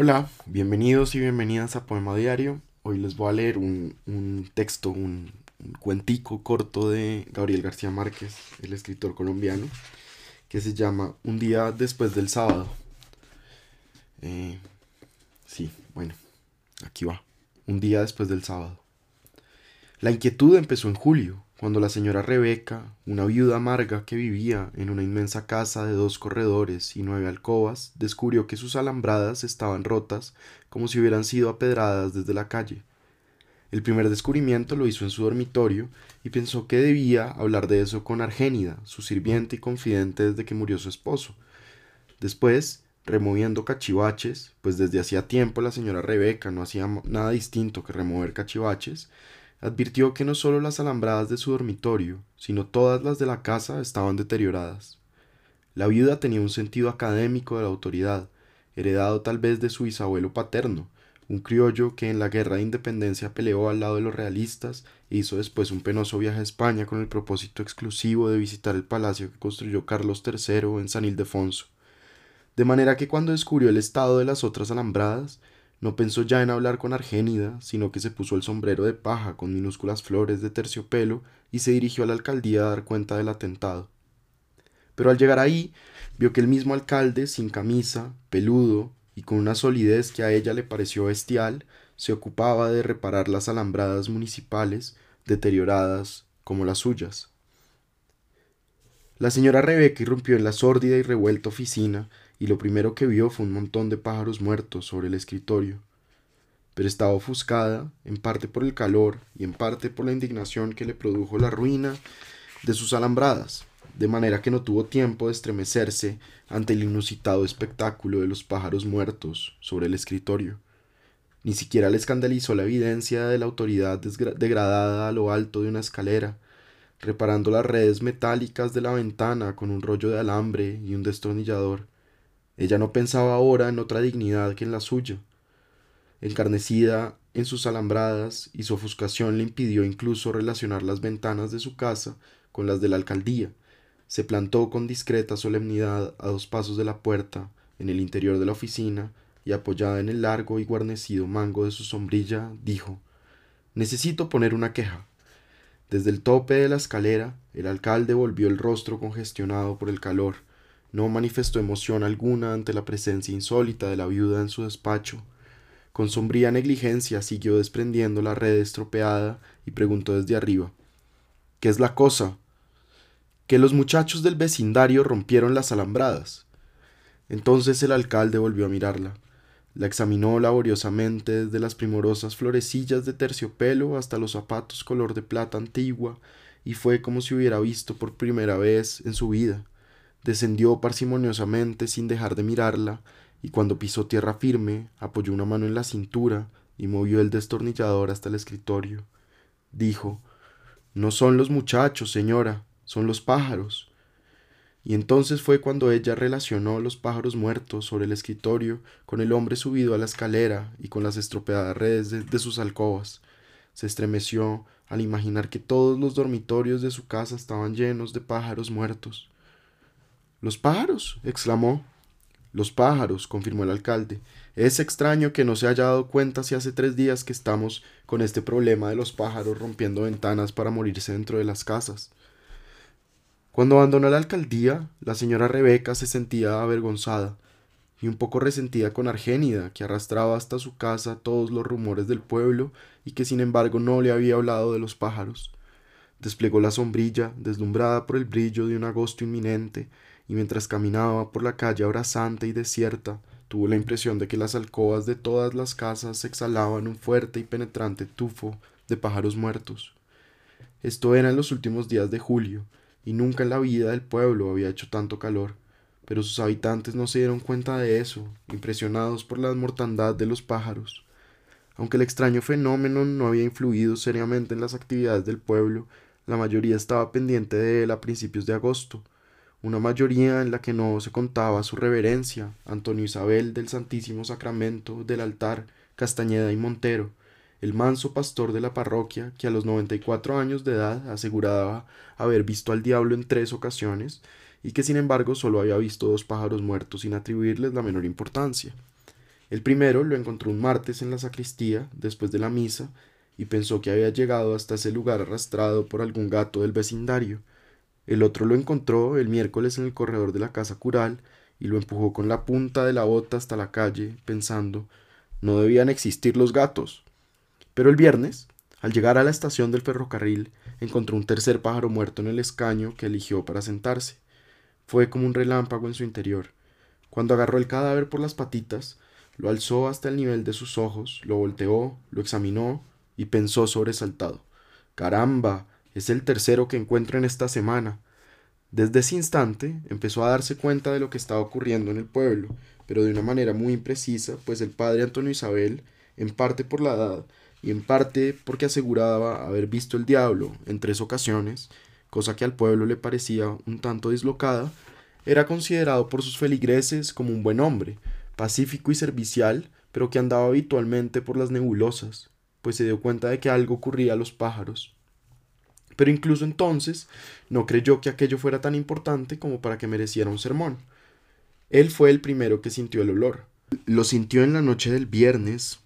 Hola, bienvenidos y bienvenidas a Poema Diario. Hoy les voy a leer un, texto, un, cuentico corto de Gabriel García Márquez, el escritor colombiano, que se llama Un día después del sábado. Eh, sí, bueno, aquí va. Un día después del sábado. La inquietud empezó en julio, cuando la señora Rebeca, una viuda amarga que vivía en una inmensa casa de dos corredores y nueve alcobas, descubrió que sus alambradas estaban rotas como si hubieran sido apedradas desde la calle. El primer descubrimiento lo hizo en su dormitorio y pensó que debía hablar de eso con Argénida, su sirviente y confidente desde que murió su esposo. Después, removiendo cachivaches, pues desde hacía tiempo la señora Rebeca no hacía nada distinto que remover cachivaches, advirtió que no solo las alambradas de su dormitorio, sino todas las de la casa estaban deterioradas. La viuda tenía un sentido académico de la autoridad, heredado tal vez de su bisabuelo paterno, un criollo que en la guerra de independencia peleó al lado de los realistas e hizo después un penoso viaje a España con el propósito exclusivo de visitar el palacio que construyó Carlos III en San Ildefonso. De manera que cuando descubrió el estado de las otras alambradas, no pensó ya en hablar con Argénida, sino que se puso el sombrero de paja con minúsculas flores de terciopelo y se dirigió a la alcaldía a dar cuenta del atentado. Pero al llegar ahí, vio que el mismo alcalde, sin camisa, peludo y con una solidez que a ella le pareció bestial, se ocupaba de reparar las alambradas municipales, deterioradas como las suyas. La señora Rebeca irrumpió en la sórdida y revuelta oficina y lo primero que vio fue un montón de pájaros muertos sobre el escritorio. Pero estaba ofuscada, en parte por el calor y en parte por la indignación que le produjo la ruina de sus alambradas, de manera que no tuvo tiempo de estremecerse ante el inusitado espectáculo de los pájaros muertos sobre el escritorio. Ni siquiera le escandalizó la evidencia de la autoridad degradada a lo alto de una escalera, reparando las redes metálicas de la ventana con un rollo de alambre y un destornillador, ella no pensaba ahora en otra dignidad que en la suya. Encarnecida en sus alambradas y su ofuscación le impidió incluso relacionar las ventanas de su casa con las de la alcaldía. Se plantó con discreta solemnidad a dos pasos de la puerta, en el interior de la oficina, y apoyada en el largo y guarnecido mango de su sombrilla, dijo Necesito poner una queja. Desde el tope de la escalera, el alcalde volvió el rostro congestionado por el calor no manifestó emoción alguna ante la presencia insólita de la viuda en su despacho. Con sombría negligencia siguió desprendiendo la red estropeada y preguntó desde arriba ¿Qué es la cosa? Que los muchachos del vecindario rompieron las alambradas. Entonces el alcalde volvió a mirarla. La examinó laboriosamente desde las primorosas florecillas de terciopelo hasta los zapatos color de plata antigua, y fue como si hubiera visto por primera vez en su vida descendió parsimoniosamente sin dejar de mirarla, y cuando pisó tierra firme, apoyó una mano en la cintura y movió el destornillador hasta el escritorio. Dijo No son los muchachos, señora, son los pájaros. Y entonces fue cuando ella relacionó los pájaros muertos sobre el escritorio con el hombre subido a la escalera y con las estropeadas redes de, de sus alcobas. Se estremeció al imaginar que todos los dormitorios de su casa estaban llenos de pájaros muertos. Los pájaros, exclamó. Los pájaros, confirmó el alcalde. Es extraño que no se haya dado cuenta si hace tres días que estamos con este problema de los pájaros rompiendo ventanas para morirse dentro de las casas. Cuando abandonó la alcaldía, la señora Rebeca se sentía avergonzada y un poco resentida con Argénida, que arrastraba hasta su casa todos los rumores del pueblo y que sin embargo no le había hablado de los pájaros. Desplegó la sombrilla, deslumbrada por el brillo de un agosto inminente, y mientras caminaba por la calle abrasante y desierta, tuvo la impresión de que las alcobas de todas las casas exhalaban un fuerte y penetrante tufo de pájaros muertos. Esto era en los últimos días de julio, y nunca en la vida del pueblo había hecho tanto calor, pero sus habitantes no se dieron cuenta de eso, impresionados por la mortandad de los pájaros. Aunque el extraño fenómeno no había influido seriamente en las actividades del pueblo, la mayoría estaba pendiente de él a principios de agosto, una mayoría en la que no se contaba su reverencia, Antonio Isabel del Santísimo Sacramento del altar, Castañeda y Montero, el manso pastor de la parroquia que a los noventa y cuatro años de edad aseguraba haber visto al diablo en tres ocasiones y que sin embargo solo había visto dos pájaros muertos sin atribuirles la menor importancia. El primero lo encontró un martes en la sacristía, después de la misa, y pensó que había llegado hasta ese lugar arrastrado por algún gato del vecindario. El otro lo encontró el miércoles en el corredor de la casa cural y lo empujó con la punta de la bota hasta la calle, pensando no debían existir los gatos. Pero el viernes, al llegar a la estación del ferrocarril, encontró un tercer pájaro muerto en el escaño que eligió para sentarse. Fue como un relámpago en su interior. Cuando agarró el cadáver por las patitas, lo alzó hasta el nivel de sus ojos, lo volteó, lo examinó y pensó sobresaltado. Caramba, es el tercero que encuentro en esta semana. Desde ese instante empezó a darse cuenta de lo que estaba ocurriendo en el pueblo, pero de una manera muy imprecisa, pues el padre Antonio Isabel, en parte por la edad y en parte porque aseguraba haber visto el diablo en tres ocasiones, cosa que al pueblo le parecía un tanto dislocada, era considerado por sus feligreses como un buen hombre, pacífico y servicial, pero que andaba habitualmente por las nebulosas, pues se dio cuenta de que algo ocurría a los pájaros. Pero incluso entonces no creyó que aquello fuera tan importante como para que mereciera un sermón. Él fue el primero que sintió el olor. Lo sintió en la noche del viernes,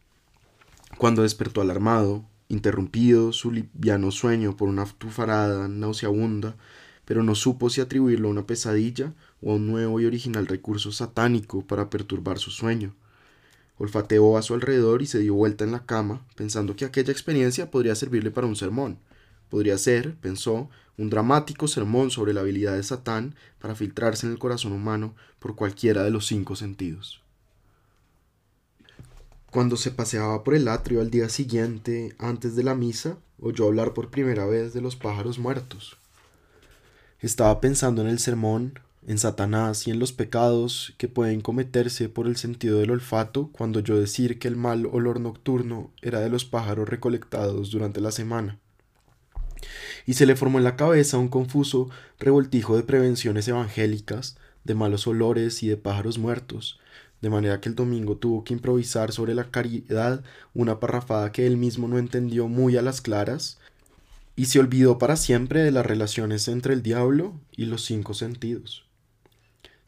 cuando despertó alarmado, interrumpido su liviano sueño por una tufarada nauseabunda, pero no supo si atribuirlo a una pesadilla o a un nuevo y original recurso satánico para perturbar su sueño. Olfateó a su alrededor y se dio vuelta en la cama, pensando que aquella experiencia podría servirle para un sermón. Podría ser, pensó, un dramático sermón sobre la habilidad de Satán para filtrarse en el corazón humano por cualquiera de los cinco sentidos. Cuando se paseaba por el atrio al día siguiente, antes de la misa, oyó hablar por primera vez de los pájaros muertos. Estaba pensando en el sermón, en Satanás y en los pecados que pueden cometerse por el sentido del olfato cuando yo decir que el mal olor nocturno era de los pájaros recolectados durante la semana. Y se le formó en la cabeza un confuso revoltijo de prevenciones evangélicas, de malos olores y de pájaros muertos, de manera que el domingo tuvo que improvisar sobre la caridad una parrafada que él mismo no entendió muy a las claras, y se olvidó para siempre de las relaciones entre el diablo y los cinco sentidos.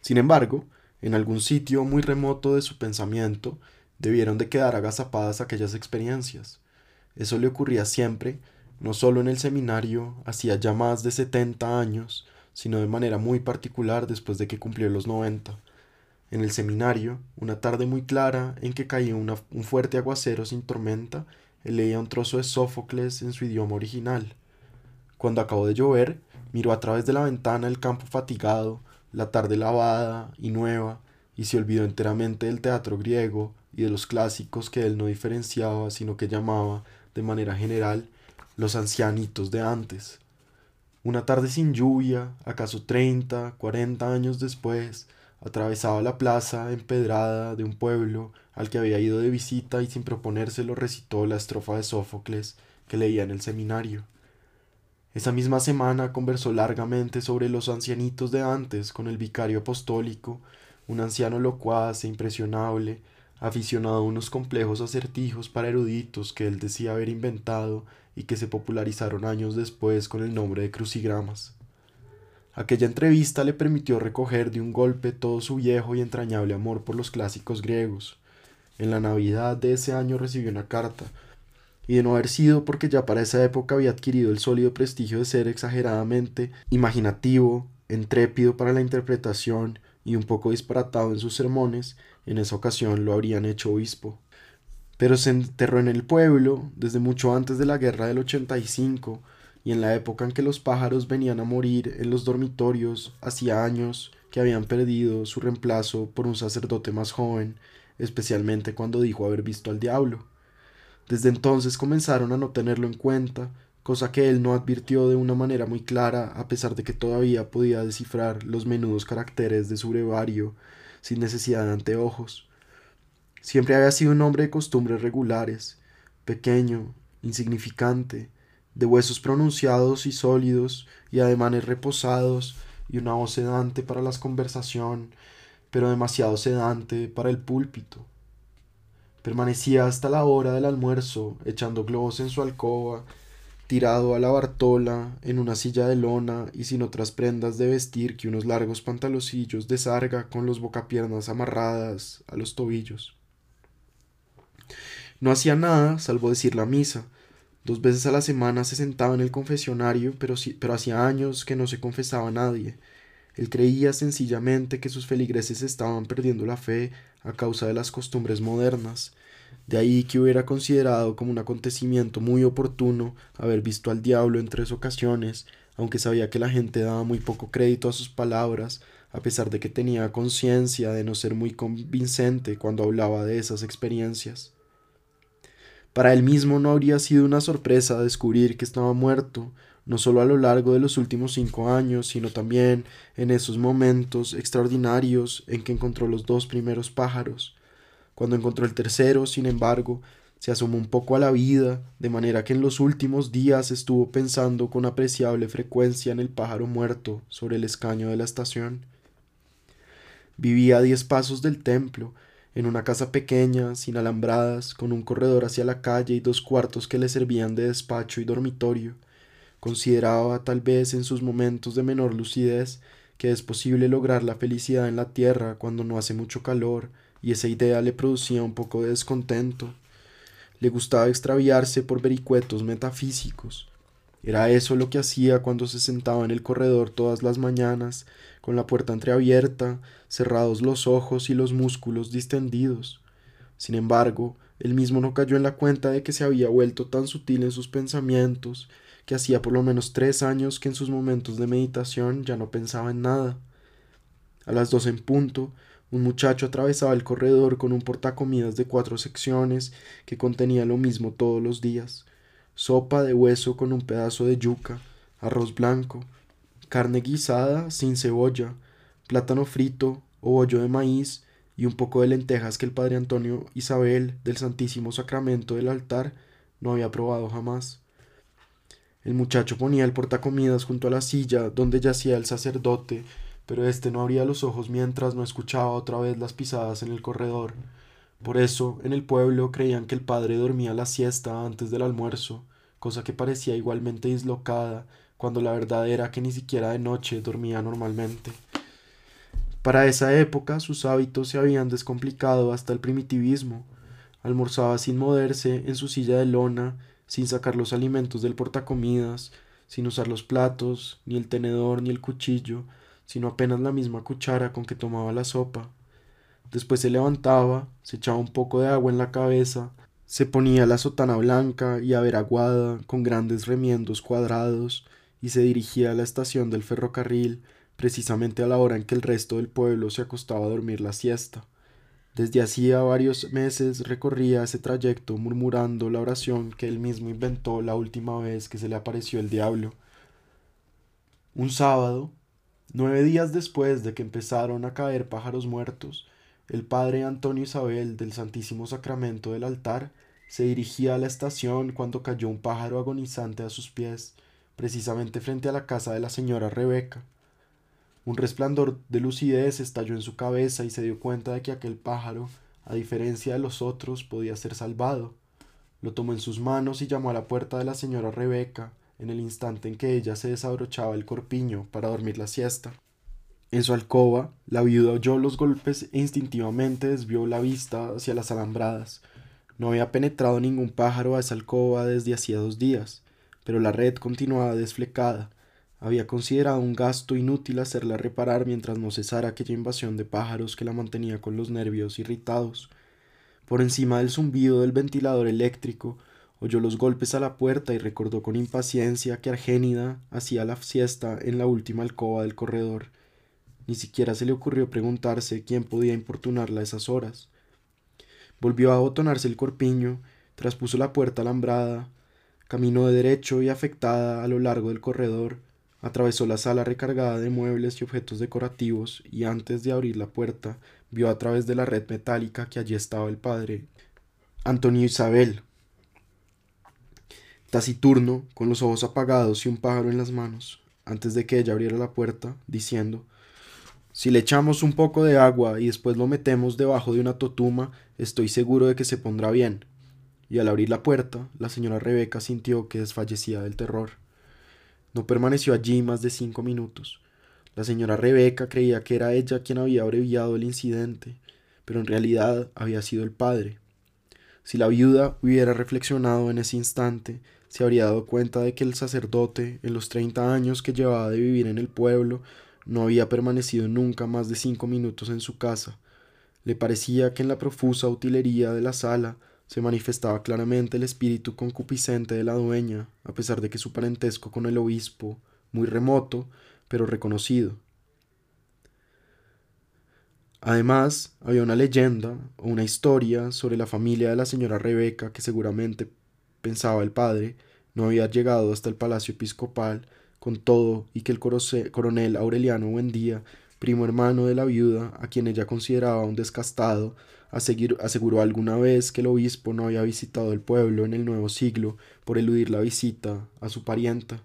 Sin embargo, en algún sitio muy remoto de su pensamiento debieron de quedar agazapadas aquellas experiencias. Eso le ocurría siempre, no solo en el seminario, hacía ya más de setenta años, sino de manera muy particular después de que cumplió los noventa. En el seminario, una tarde muy clara en que caía un fuerte aguacero sin tormenta, él leía un trozo de Sófocles en su idioma original. Cuando acabó de llover, miró a través de la ventana el campo fatigado, la tarde lavada y nueva, y se olvidó enteramente del teatro griego y de los clásicos que él no diferenciaba, sino que llamaba, de manera general, los ancianitos de antes. Una tarde sin lluvia, acaso treinta, cuarenta años después, atravesaba la plaza empedrada de un pueblo al que había ido de visita y sin proponérselo recitó la estrofa de Sófocles que leía en el seminario. Esa misma semana conversó largamente sobre los ancianitos de antes con el vicario apostólico, un anciano locuaz e impresionable, aficionado a unos complejos acertijos para eruditos que él decía haber inventado y que se popularizaron años después con el nombre de crucigramas. Aquella entrevista le permitió recoger de un golpe todo su viejo y entrañable amor por los clásicos griegos. En la Navidad de ese año recibió una carta, y de no haber sido porque ya para esa época había adquirido el sólido prestigio de ser exageradamente imaginativo, intrépido para la interpretación y un poco disparatado en sus sermones, en esa ocasión lo habrían hecho obispo. Pero se enterró en el pueblo desde mucho antes de la guerra del 85 y en la época en que los pájaros venían a morir en los dormitorios hacía años que habían perdido su reemplazo por un sacerdote más joven, especialmente cuando dijo haber visto al diablo. Desde entonces comenzaron a no tenerlo en cuenta, cosa que él no advirtió de una manera muy clara, a pesar de que todavía podía descifrar los menudos caracteres de su brevario sin necesidad de anteojos. Siempre había sido un hombre de costumbres regulares, pequeño, insignificante, de huesos pronunciados y sólidos y ademanes reposados y una voz sedante para la conversación, pero demasiado sedante para el púlpito. Permanecía hasta la hora del almuerzo, echando globos en su alcoba, tirado a la bartola, en una silla de lona y sin otras prendas de vestir que unos largos pantaloncillos de sarga con los bocapiernas amarradas a los tobillos. No hacía nada salvo decir la misa. Dos veces a la semana se sentaba en el confesionario, pero, pero hacía años que no se confesaba a nadie. Él creía sencillamente que sus feligreses estaban perdiendo la fe a causa de las costumbres modernas. De ahí que hubiera considerado como un acontecimiento muy oportuno haber visto al diablo en tres ocasiones, aunque sabía que la gente daba muy poco crédito a sus palabras, a pesar de que tenía conciencia de no ser muy convincente cuando hablaba de esas experiencias. Para él mismo no habría sido una sorpresa descubrir que estaba muerto, no solo a lo largo de los últimos cinco años, sino también en esos momentos extraordinarios en que encontró los dos primeros pájaros. Cuando encontró el tercero, sin embargo, se asomó un poco a la vida, de manera que en los últimos días estuvo pensando con apreciable frecuencia en el pájaro muerto sobre el escaño de la estación. Vivía a diez pasos del templo, en una casa pequeña, sin alambradas, con un corredor hacia la calle y dos cuartos que le servían de despacho y dormitorio. Consideraba tal vez en sus momentos de menor lucidez que es posible lograr la felicidad en la tierra cuando no hace mucho calor, y esa idea le producía un poco de descontento. Le gustaba extraviarse por vericuetos metafísicos. Era eso lo que hacía cuando se sentaba en el corredor todas las mañanas, con la puerta entreabierta, cerrados los ojos y los músculos distendidos. Sin embargo, él mismo no cayó en la cuenta de que se había vuelto tan sutil en sus pensamientos que hacía por lo menos tres años que en sus momentos de meditación ya no pensaba en nada. A las dos en punto, un muchacho atravesaba el corredor con un portacomidas de cuatro secciones que contenía lo mismo todos los días sopa de hueso con un pedazo de yuca, arroz blanco, carne guisada sin cebolla, plátano frito o bollo de maíz y un poco de lentejas que el padre Antonio Isabel del Santísimo Sacramento del altar no había probado jamás. El muchacho ponía el portacomidas junto a la silla donde yacía el sacerdote, pero éste no abría los ojos mientras no escuchaba otra vez las pisadas en el corredor. Por eso, en el pueblo creían que el padre dormía la siesta antes del almuerzo, cosa que parecía igualmente dislocada, cuando la verdad era que ni siquiera de noche dormía normalmente. Para esa época sus hábitos se habían descomplicado hasta el primitivismo. Almorzaba sin moverse en su silla de lona sin sacar los alimentos del portacomidas, sin usar los platos, ni el tenedor, ni el cuchillo, sino apenas la misma cuchara con que tomaba la sopa. Después se levantaba, se echaba un poco de agua en la cabeza, se ponía la sotana blanca y averaguada con grandes remiendos cuadrados y se dirigía a la estación del ferrocarril precisamente a la hora en que el resto del pueblo se acostaba a dormir la siesta. Desde hacía varios meses recorría ese trayecto murmurando la oración que él mismo inventó la última vez que se le apareció el diablo. Un sábado, nueve días después de que empezaron a caer pájaros muertos, el padre Antonio Isabel del Santísimo Sacramento del altar se dirigía a la estación cuando cayó un pájaro agonizante a sus pies, precisamente frente a la casa de la señora Rebeca. Un resplandor de lucidez estalló en su cabeza y se dio cuenta de que aquel pájaro, a diferencia de los otros, podía ser salvado. Lo tomó en sus manos y llamó a la puerta de la señora Rebeca en el instante en que ella se desabrochaba el corpiño para dormir la siesta. En su alcoba, la viuda oyó los golpes e instintivamente desvió la vista hacia las alambradas. No había penetrado ningún pájaro a esa alcoba desde hacía dos días, pero la red continuaba desflecada, había considerado un gasto inútil hacerla reparar mientras no cesara aquella invasión de pájaros que la mantenía con los nervios irritados. Por encima del zumbido del ventilador eléctrico, oyó los golpes a la puerta y recordó con impaciencia que Argénida hacía la siesta en la última alcoba del corredor. Ni siquiera se le ocurrió preguntarse quién podía importunarla a esas horas. Volvió a abotonarse el corpiño, traspuso la puerta alambrada, caminó de derecho y afectada a lo largo del corredor, Atravesó la sala recargada de muebles y objetos decorativos y antes de abrir la puerta vio a través de la red metálica que allí estaba el padre Antonio Isabel, taciturno, con los ojos apagados y un pájaro en las manos, antes de que ella abriera la puerta, diciendo Si le echamos un poco de agua y después lo metemos debajo de una totuma, estoy seguro de que se pondrá bien. Y al abrir la puerta, la señora Rebeca sintió que desfallecía del terror. No permaneció allí más de cinco minutos. La señora Rebeca creía que era ella quien había abreviado el incidente, pero en realidad había sido el padre. Si la viuda hubiera reflexionado en ese instante, se habría dado cuenta de que el sacerdote, en los treinta años que llevaba de vivir en el pueblo, no había permanecido nunca más de cinco minutos en su casa. Le parecía que en la profusa utilería de la sala se manifestaba claramente el espíritu concupiscente de la dueña, a pesar de que su parentesco con el obispo, muy remoto, pero reconocido. Además, había una leyenda o una historia sobre la familia de la señora Rebeca que seguramente, pensaba el padre, no había llegado hasta el palacio episcopal con todo y que el coronel Aureliano Buendía, primo hermano de la viuda, a quien ella consideraba un descastado, aseguró alguna vez que el obispo no había visitado el pueblo en el nuevo siglo por eludir la visita a su parienta.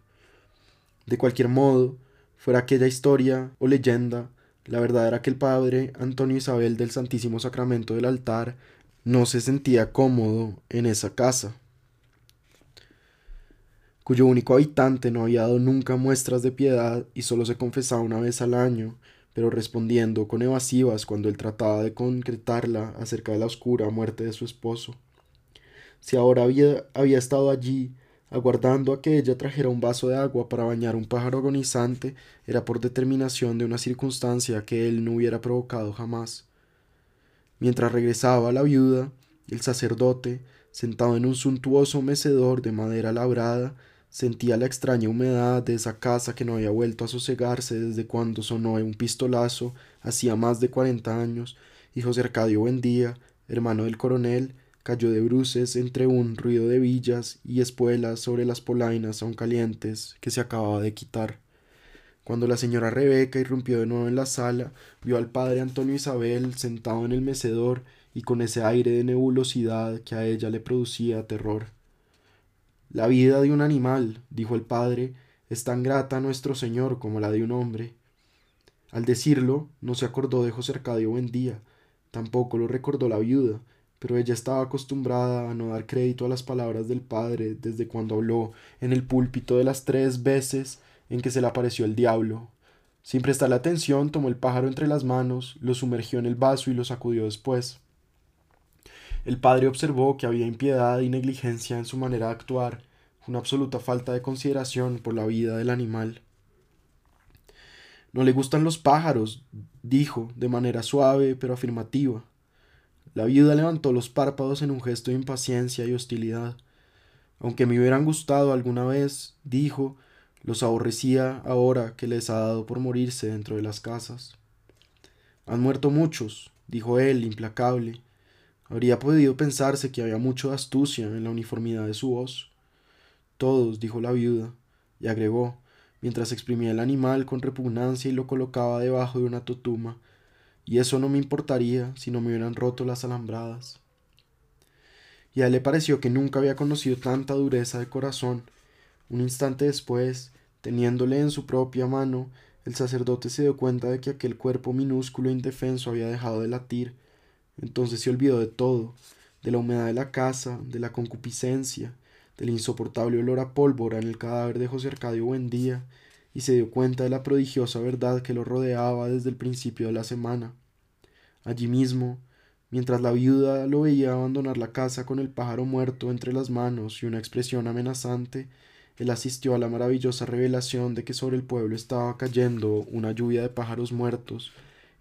De cualquier modo, fuera aquella historia o leyenda, la verdad era que el padre Antonio Isabel del Santísimo Sacramento del altar no se sentía cómodo en esa casa, cuyo único habitante no había dado nunca muestras de piedad y solo se confesaba una vez al año, pero respondiendo con evasivas cuando él trataba de concretarla acerca de la oscura muerte de su esposo. Si ahora había, había estado allí, aguardando a que ella trajera un vaso de agua para bañar un pájaro agonizante, era por determinación de una circunstancia que él no hubiera provocado jamás. Mientras regresaba la viuda, el sacerdote, sentado en un suntuoso mecedor de madera labrada, sentía la extraña humedad de esa casa que no había vuelto a sosegarse desde cuando sonó un pistolazo hacía más de cuarenta años, y José Arcadio Buendía, hermano del coronel, cayó de bruces entre un ruido de villas y espuelas sobre las polainas aún calientes que se acababa de quitar. Cuando la señora Rebeca irrumpió de nuevo en la sala, vio al padre Antonio Isabel sentado en el mecedor y con ese aire de nebulosidad que a ella le producía terror. La vida de un animal, dijo el padre, es tan grata a nuestro Señor como la de un hombre. Al decirlo, no se acordó de José Arcadio Buendía, tampoco lo recordó la viuda, pero ella estaba acostumbrada a no dar crédito a las palabras del padre desde cuando habló en el púlpito de las tres veces en que se le apareció el diablo. Sin prestarle atención, tomó el pájaro entre las manos, lo sumergió en el vaso y lo sacudió después. El padre observó que había impiedad y negligencia en su manera de actuar, una absoluta falta de consideración por la vida del animal. No le gustan los pájaros, dijo, de manera suave pero afirmativa. La viuda levantó los párpados en un gesto de impaciencia y hostilidad. Aunque me hubieran gustado alguna vez, dijo, los aborrecía ahora que les ha dado por morirse dentro de las casas. Han muerto muchos, dijo él, implacable. Habría podido pensarse que había mucho de astucia en la uniformidad de su voz. Todos, dijo la viuda, y agregó, mientras exprimía el animal con repugnancia y lo colocaba debajo de una totuma, y eso no me importaría si no me hubieran roto las alambradas. Y a él le pareció que nunca había conocido tanta dureza de corazón. Un instante después, teniéndole en su propia mano, el sacerdote se dio cuenta de que aquel cuerpo minúsculo e indefenso había dejado de latir. Entonces se olvidó de todo, de la humedad de la casa, de la concupiscencia, del insoportable olor a pólvora en el cadáver de José Arcadio Buendía, y se dio cuenta de la prodigiosa verdad que lo rodeaba desde el principio de la semana. Allí mismo, mientras la viuda lo veía abandonar la casa con el pájaro muerto entre las manos y una expresión amenazante, él asistió a la maravillosa revelación de que sobre el pueblo estaba cayendo una lluvia de pájaros muertos,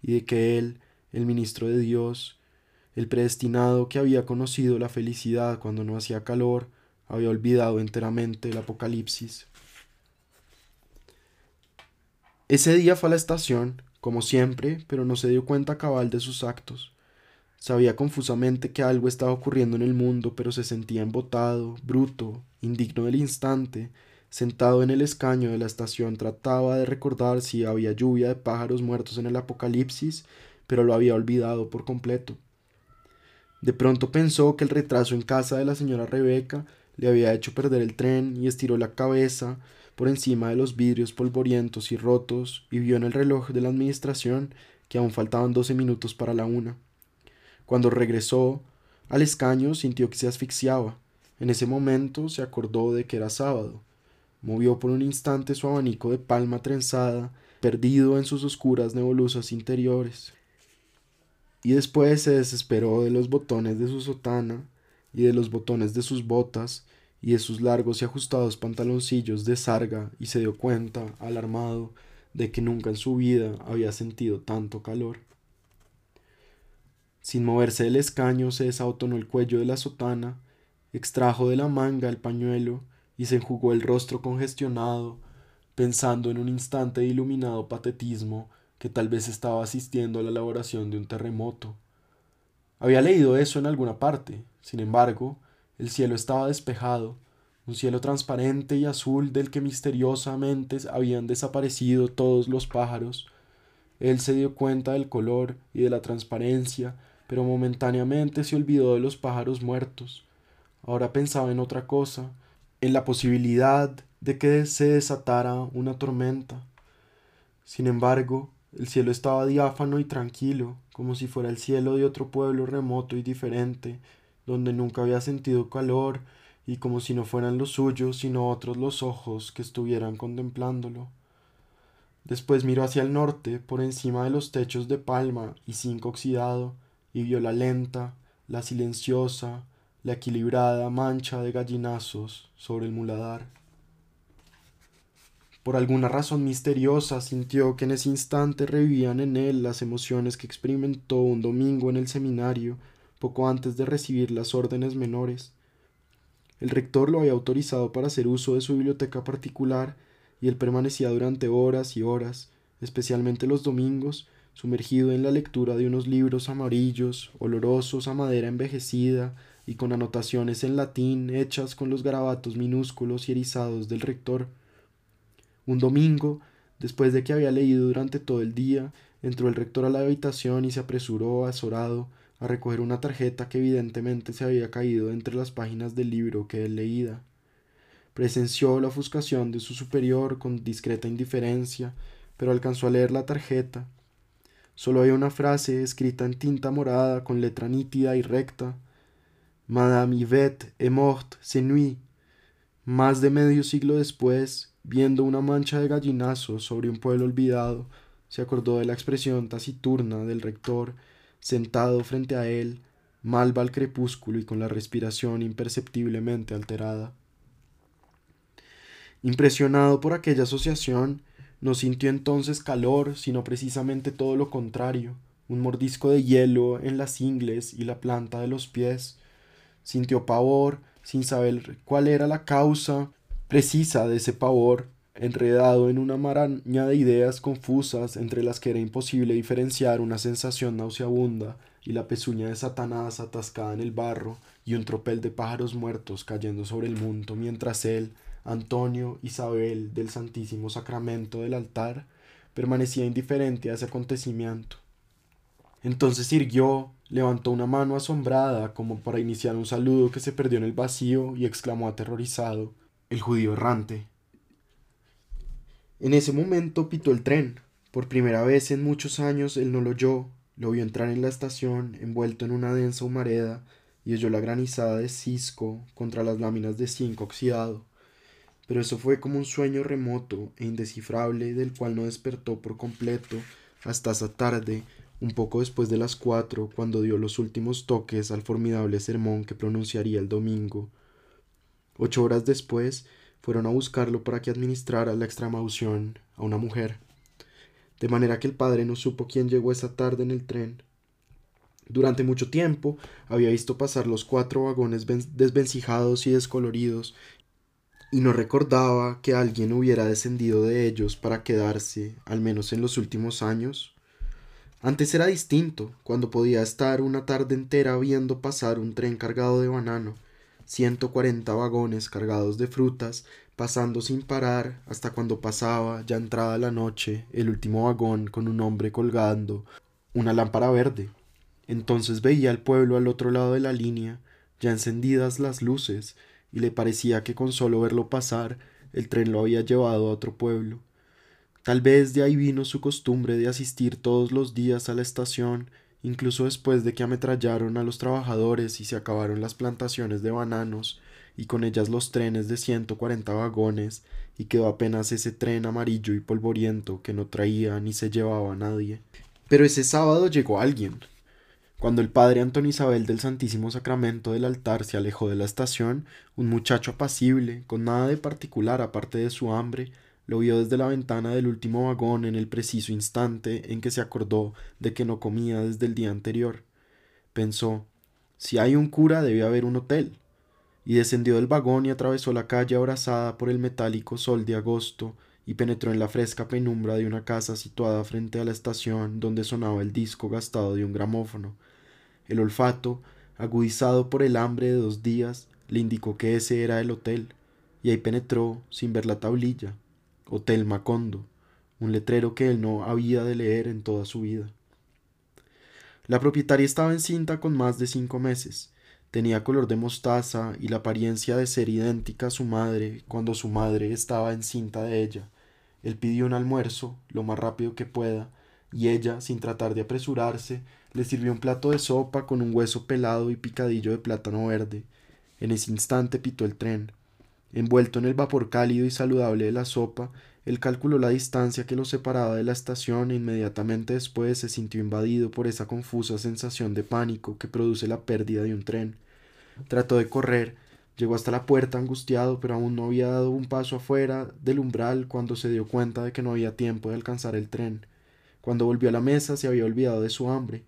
y de que él, el ministro de Dios, el predestinado que había conocido la felicidad cuando no hacía calor, había olvidado enteramente el Apocalipsis. Ese día fue a la estación, como siempre, pero no se dio cuenta cabal de sus actos. Sabía confusamente que algo estaba ocurriendo en el mundo, pero se sentía embotado, bruto, indigno del instante. Sentado en el escaño de la estación trataba de recordar si había lluvia de pájaros muertos en el Apocalipsis, pero lo había olvidado por completo. De pronto pensó que el retraso en casa de la señora Rebeca le había hecho perder el tren y estiró la cabeza, por encima de los vidrios polvorientos y rotos y vio en el reloj de la administración que aún faltaban doce minutos para la una. Cuando regresó al escaño sintió que se asfixiaba. En ese momento se acordó de que era sábado. Movió por un instante su abanico de palma trenzada, perdido en sus oscuras nebulosas interiores. Y después se desesperó de los botones de su sotana, y de los botones de sus botas y de sus largos y ajustados pantaloncillos de sarga y se dio cuenta, alarmado, de que nunca en su vida había sentido tanto calor. Sin moverse del escaño se desabotonó el cuello de la sotana, extrajo de la manga el pañuelo y se enjugó el rostro congestionado, pensando en un instante de iluminado patetismo que tal vez estaba asistiendo a la elaboración de un terremoto. Había leído eso en alguna parte, sin embargo, el cielo estaba despejado, un cielo transparente y azul del que misteriosamente habían desaparecido todos los pájaros. Él se dio cuenta del color y de la transparencia, pero momentáneamente se olvidó de los pájaros muertos. Ahora pensaba en otra cosa, en la posibilidad de que se desatara una tormenta. Sin embargo, el cielo estaba diáfano y tranquilo, como si fuera el cielo de otro pueblo remoto y diferente, donde nunca había sentido calor, y como si no fueran los suyos, sino otros los ojos que estuvieran contemplándolo. Después miró hacia el norte, por encima de los techos de palma y zinc oxidado, y vio la lenta, la silenciosa, la equilibrada mancha de gallinazos sobre el muladar. Por alguna razón misteriosa sintió que en ese instante revivían en él las emociones que experimentó un domingo en el seminario, poco antes de recibir las órdenes menores. El rector lo había autorizado para hacer uso de su biblioteca particular, y él permanecía durante horas y horas, especialmente los domingos, sumergido en la lectura de unos libros amarillos, olorosos a madera envejecida y con anotaciones en latín hechas con los garabatos minúsculos y erizados del rector. Un domingo, después de que había leído durante todo el día, entró el rector a la habitación y se apresuró, azorado, a recoger una tarjeta que evidentemente se había caído entre las páginas del libro que él leía. Presenció la ofuscación de su superior con discreta indiferencia, pero alcanzó a leer la tarjeta. Solo había una frase escrita en tinta morada con letra nítida y recta. Madame Yvette est morte ce nuit. Más de medio siglo después, Viendo una mancha de gallinazos sobre un pueblo olvidado, se acordó de la expresión taciturna del rector, sentado frente a él, malva al crepúsculo y con la respiración imperceptiblemente alterada. Impresionado por aquella asociación, no sintió entonces calor, sino precisamente todo lo contrario, un mordisco de hielo en las ingles y la planta de los pies. Sintió pavor, sin saber cuál era la causa, precisa de ese pavor, enredado en una maraña de ideas confusas entre las que era imposible diferenciar una sensación nauseabunda y la pezuña de Satanás atascada en el barro y un tropel de pájaros muertos cayendo sobre el mundo mientras él, Antonio, Isabel del Santísimo Sacramento del altar, permanecía indiferente a ese acontecimiento. Entonces irguió, levantó una mano asombrada como para iniciar un saludo que se perdió en el vacío y exclamó aterrorizado el judío errante. En ese momento pitó el tren. Por primera vez en muchos años él no lo oyó, lo vio entrar en la estación envuelto en una densa humareda y oyó la granizada de cisco contra las láminas de zinc oxidado. Pero eso fue como un sueño remoto e indescifrable del cual no despertó por completo hasta esa tarde, un poco después de las cuatro, cuando dio los últimos toques al formidable sermón que pronunciaría el domingo, Ocho horas después fueron a buscarlo para que administrara la extremaución a una mujer. De manera que el padre no supo quién llegó esa tarde en el tren. Durante mucho tiempo había visto pasar los cuatro vagones desvencijados y descoloridos, y no recordaba que alguien hubiera descendido de ellos para quedarse, al menos en los últimos años. Antes era distinto, cuando podía estar una tarde entera viendo pasar un tren cargado de banano, 140 vagones cargados de frutas, pasando sin parar hasta cuando pasaba, ya entrada la noche, el último vagón con un hombre colgando una lámpara verde. Entonces veía el pueblo al otro lado de la línea, ya encendidas las luces, y le parecía que con solo verlo pasar, el tren lo había llevado a otro pueblo. Tal vez de ahí vino su costumbre de asistir todos los días a la estación incluso después de que ametrallaron a los trabajadores y se acabaron las plantaciones de bananos y con ellas los trenes de 140 vagones y quedó apenas ese tren amarillo y polvoriento que no traía ni se llevaba a nadie. Pero ese sábado llegó alguien. Cuando el padre Antonio Isabel del Santísimo Sacramento del altar se alejó de la estación, un muchacho apacible, con nada de particular aparte de su hambre, lo vio desde la ventana del último vagón en el preciso instante en que se acordó de que no comía desde el día anterior. Pensó, si hay un cura debe haber un hotel. Y descendió del vagón y atravesó la calle abrazada por el metálico sol de agosto y penetró en la fresca penumbra de una casa situada frente a la estación donde sonaba el disco gastado de un gramófono. El olfato, agudizado por el hambre de dos días, le indicó que ese era el hotel, y ahí penetró sin ver la tablilla. Hotel Macondo, un letrero que él no había de leer en toda su vida. La propietaria estaba encinta con más de cinco meses. Tenía color de mostaza y la apariencia de ser idéntica a su madre cuando su madre estaba encinta de ella. Él pidió un almuerzo, lo más rápido que pueda, y ella, sin tratar de apresurarse, le sirvió un plato de sopa con un hueso pelado y picadillo de plátano verde. En ese instante pitó el tren. Envuelto en el vapor cálido y saludable de la sopa, él calculó la distancia que lo separaba de la estación e inmediatamente después se sintió invadido por esa confusa sensación de pánico que produce la pérdida de un tren. Trató de correr, llegó hasta la puerta angustiado, pero aún no había dado un paso afuera del umbral cuando se dio cuenta de que no había tiempo de alcanzar el tren. Cuando volvió a la mesa se había olvidado de su hambre.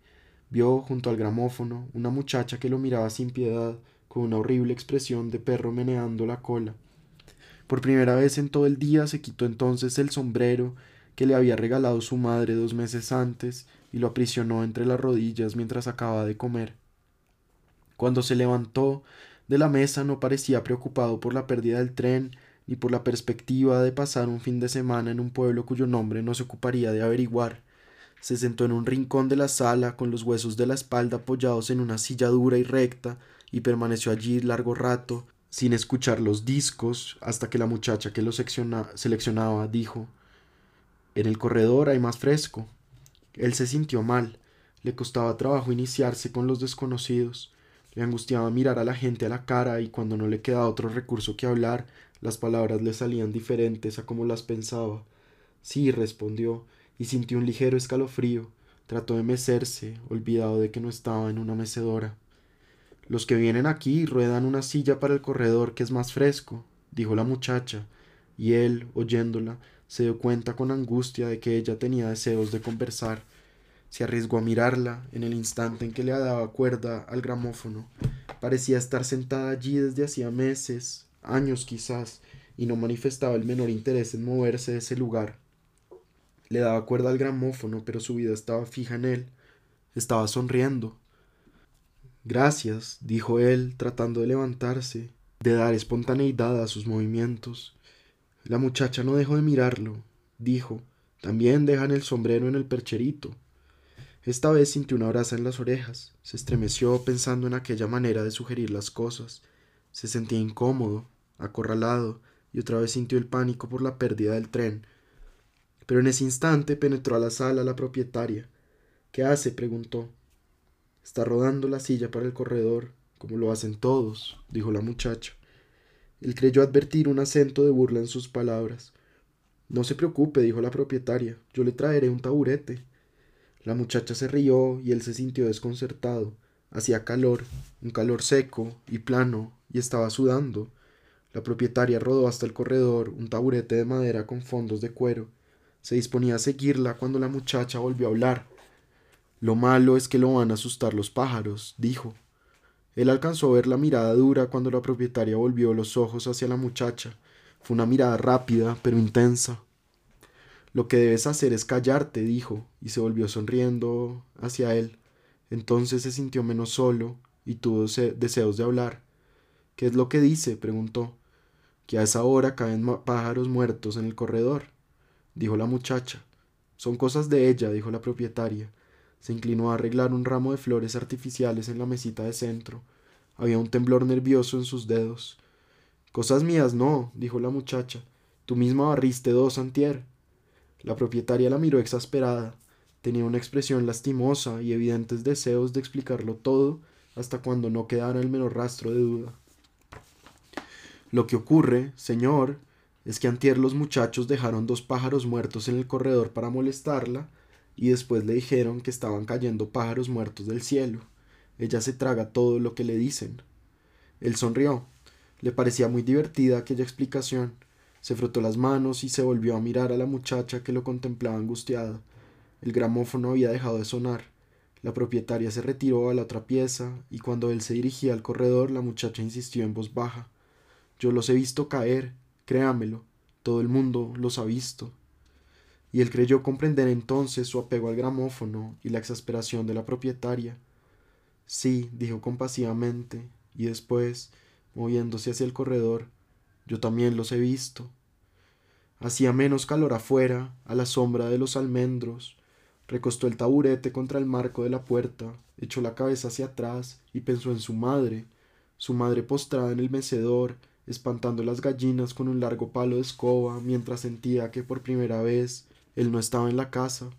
Vio junto al gramófono una muchacha que lo miraba sin piedad, con una horrible expresión de perro meneando la cola. Por primera vez en todo el día se quitó entonces el sombrero que le había regalado su madre dos meses antes y lo aprisionó entre las rodillas mientras acababa de comer. Cuando se levantó de la mesa no parecía preocupado por la pérdida del tren ni por la perspectiva de pasar un fin de semana en un pueblo cuyo nombre no se ocuparía de averiguar. Se sentó en un rincón de la sala con los huesos de la espalda apoyados en una silla dura y recta y permaneció allí largo rato, sin escuchar los discos, hasta que la muchacha que los seleccionaba dijo En el corredor hay más fresco. Él se sintió mal, le costaba trabajo iniciarse con los desconocidos, le angustiaba mirar a la gente a la cara y cuando no le quedaba otro recurso que hablar, las palabras le salían diferentes a como las pensaba. Sí, respondió, y sintió un ligero escalofrío. Trató de mecerse, olvidado de que no estaba en una mecedora. Los que vienen aquí ruedan una silla para el corredor que es más fresco, dijo la muchacha, y él, oyéndola, se dio cuenta con angustia de que ella tenía deseos de conversar. Se arriesgó a mirarla en el instante en que le daba cuerda al gramófono. Parecía estar sentada allí desde hacía meses, años quizás, y no manifestaba el menor interés en moverse de ese lugar. Le daba cuerda al gramófono, pero su vida estaba fija en él. Estaba sonriendo. Gracias, dijo él, tratando de levantarse, de dar espontaneidad a sus movimientos. La muchacha no dejó de mirarlo. Dijo, también dejan el sombrero en el percherito. Esta vez sintió una brasa en las orejas. Se estremeció pensando en aquella manera de sugerir las cosas. Se sentía incómodo, acorralado, y otra vez sintió el pánico por la pérdida del tren. Pero en ese instante penetró a la sala la propietaria. ¿Qué hace? preguntó. Está rodando la silla para el corredor, como lo hacen todos, dijo la muchacha. Él creyó advertir un acento de burla en sus palabras. No se preocupe, dijo la propietaria, yo le traeré un taburete. La muchacha se rió y él se sintió desconcertado. Hacía calor, un calor seco y plano, y estaba sudando. La propietaria rodó hasta el corredor un taburete de madera con fondos de cuero. Se disponía a seguirla cuando la muchacha volvió a hablar. Lo malo es que lo van a asustar los pájaros, dijo. Él alcanzó a ver la mirada dura cuando la propietaria volvió los ojos hacia la muchacha. Fue una mirada rápida, pero intensa. Lo que debes hacer es callarte, dijo, y se volvió sonriendo hacia él. Entonces se sintió menos solo y tuvo deseos de hablar. ¿Qué es lo que dice? preguntó. Que a esa hora caen pájaros muertos en el corredor, dijo la muchacha. Son cosas de ella, dijo la propietaria. Se inclinó a arreglar un ramo de flores artificiales en la mesita de centro. Había un temblor nervioso en sus dedos. Cosas mías no, dijo la muchacha. Tú misma barriste dos antier. La propietaria la miró exasperada. Tenía una expresión lastimosa y evidentes deseos de explicarlo todo hasta cuando no quedara el menor rastro de duda. Lo que ocurre, señor, es que antier los muchachos dejaron dos pájaros muertos en el corredor para molestarla y después le dijeron que estaban cayendo pájaros muertos del cielo. Ella se traga todo lo que le dicen. Él sonrió. Le parecía muy divertida aquella explicación. Se frotó las manos y se volvió a mirar a la muchacha que lo contemplaba angustiada. El gramófono había dejado de sonar. La propietaria se retiró a la otra pieza y cuando él se dirigía al corredor la muchacha insistió en voz baja. Yo los he visto caer, créamelo, todo el mundo los ha visto. Y él creyó comprender entonces su apego al gramófono y la exasperación de la propietaria. Sí, dijo compasivamente, y después, moviéndose hacia el corredor, yo también los he visto. Hacía menos calor afuera, a la sombra de los almendros, recostó el taburete contra el marco de la puerta, echó la cabeza hacia atrás y pensó en su madre, su madre postrada en el mecedor, espantando las gallinas con un largo palo de escoba, mientras sentía que por primera vez él no estaba en la casa.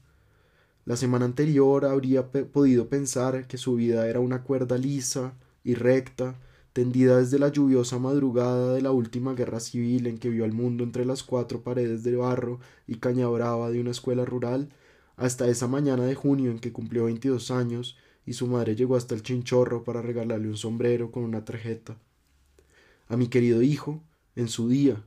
La semana anterior habría podido pensar que su vida era una cuerda lisa y recta, tendida desde la lluviosa madrugada de la última guerra civil en que vio al mundo entre las cuatro paredes de barro y caña brava de una escuela rural, hasta esa mañana de junio en que cumplió veintidós años y su madre llegó hasta el chinchorro para regalarle un sombrero con una tarjeta. A mi querido hijo, en su día.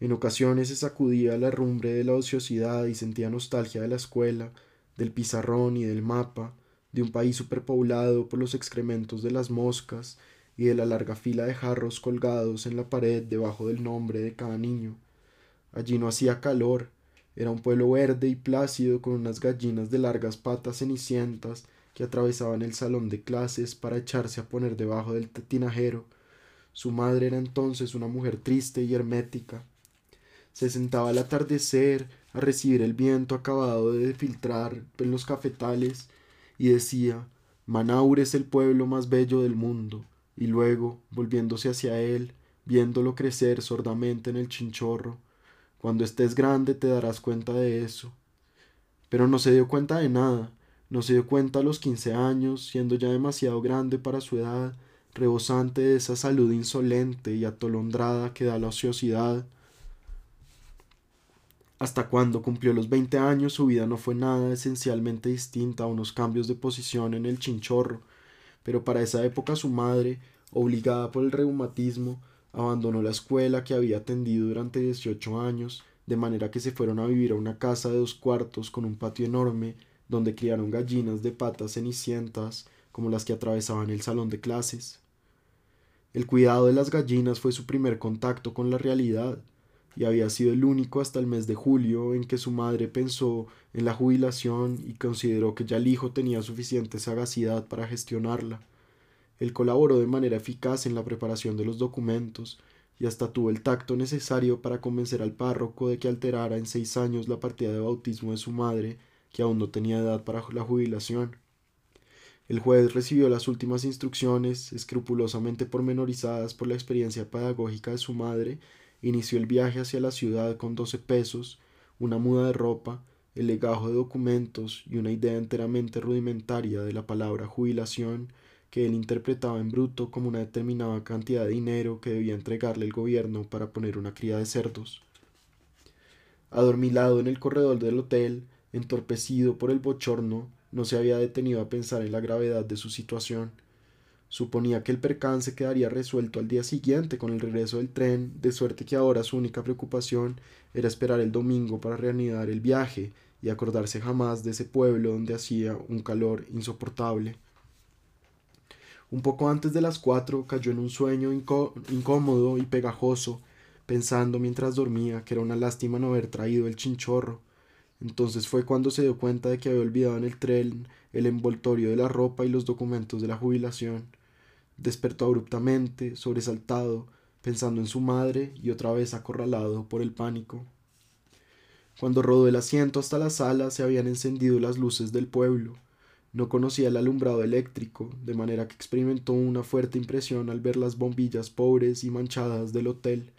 En ocasiones se sacudía la rumbre de la ociosidad y sentía nostalgia de la escuela, del pizarrón y del mapa, de un país superpoblado por los excrementos de las moscas y de la larga fila de jarros colgados en la pared debajo del nombre de cada niño. Allí no hacía calor, era un pueblo verde y plácido con unas gallinas de largas patas cenicientas que atravesaban el salón de clases para echarse a poner debajo del tinajero. Su madre era entonces una mujer triste y hermética. Se sentaba al atardecer a recibir el viento acabado de filtrar en los cafetales y decía Manaur es el pueblo más bello del mundo, y luego, volviéndose hacia él, viéndolo crecer sordamente en el chinchorro, cuando estés grande te darás cuenta de eso. Pero no se dio cuenta de nada, no se dio cuenta a los quince años, siendo ya demasiado grande para su edad, rebosante de esa salud insolente y atolondrada que da la ociosidad. Hasta cuando cumplió los veinte años su vida no fue nada esencialmente distinta a unos cambios de posición en el chinchorro, pero para esa época su madre, obligada por el reumatismo, abandonó la escuela que había atendido durante 18 años, de manera que se fueron a vivir a una casa de dos cuartos con un patio enorme, donde criaron gallinas de patas cenicientas, como las que atravesaban el salón de clases. El cuidado de las gallinas fue su primer contacto con la realidad, y había sido el único hasta el mes de julio en que su madre pensó en la jubilación y consideró que ya el hijo tenía suficiente sagacidad para gestionarla. Él colaboró de manera eficaz en la preparación de los documentos y hasta tuvo el tacto necesario para convencer al párroco de que alterara en seis años la partida de bautismo de su madre, que aún no tenía edad para la jubilación. El juez recibió las últimas instrucciones, escrupulosamente pormenorizadas por la experiencia pedagógica de su madre, inició el viaje hacia la ciudad con doce pesos, una muda de ropa, el legajo de documentos y una idea enteramente rudimentaria de la palabra jubilación que él interpretaba en bruto como una determinada cantidad de dinero que debía entregarle el gobierno para poner una cría de cerdos. Adormilado en el corredor del hotel, entorpecido por el bochorno, no se había detenido a pensar en la gravedad de su situación. Suponía que el percance quedaría resuelto al día siguiente con el regreso del tren, de suerte que ahora su única preocupación era esperar el domingo para reanudar el viaje y acordarse jamás de ese pueblo donde hacía un calor insoportable. Un poco antes de las cuatro cayó en un sueño incómodo y pegajoso, pensando mientras dormía que era una lástima no haber traído el chinchorro. Entonces fue cuando se dio cuenta de que había olvidado en el tren el envoltorio de la ropa y los documentos de la jubilación. Despertó abruptamente, sobresaltado, pensando en su madre y otra vez acorralado por el pánico. Cuando rodó el asiento hasta la sala se habían encendido las luces del pueblo. No conocía el alumbrado eléctrico, de manera que experimentó una fuerte impresión al ver las bombillas pobres y manchadas del hotel.